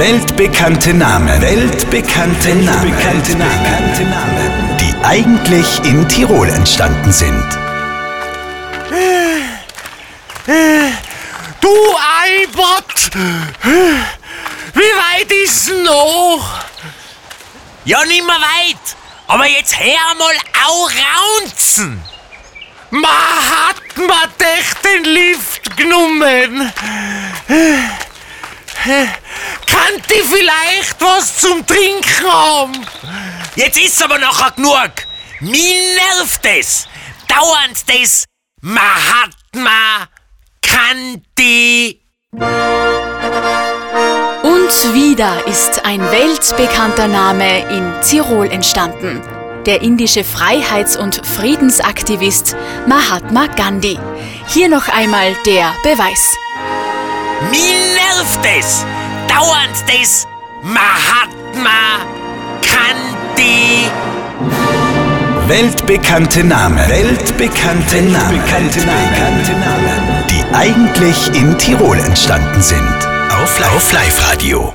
Weltbekannte Namen. Weltbekannte Namen. Weltbekannte Namen. Die eigentlich in Tirol entstanden sind. Du Albert! Wie weit ist noch? Ja, nimmer weit. Aber jetzt hör mal auch raunzen. Ma hat ma dich den Lift genommen? Kann die vielleicht was zum Trinken haben? Jetzt ist aber nachher genug. Mir nervt es. Dauernd das Mahatma Kanti. Und wieder ist ein weltbekannter Name in Tirol entstanden. Der indische Freiheits- und Friedensaktivist Mahatma Gandhi. Hier noch einmal der Beweis. Mir nervt es. Dauernd das Mahatma Kanti. Weltbekannte Namen. Weltbekannte Namen. Weltbekannte Namen. Die eigentlich in Tirol entstanden sind. Auf Live-Radio.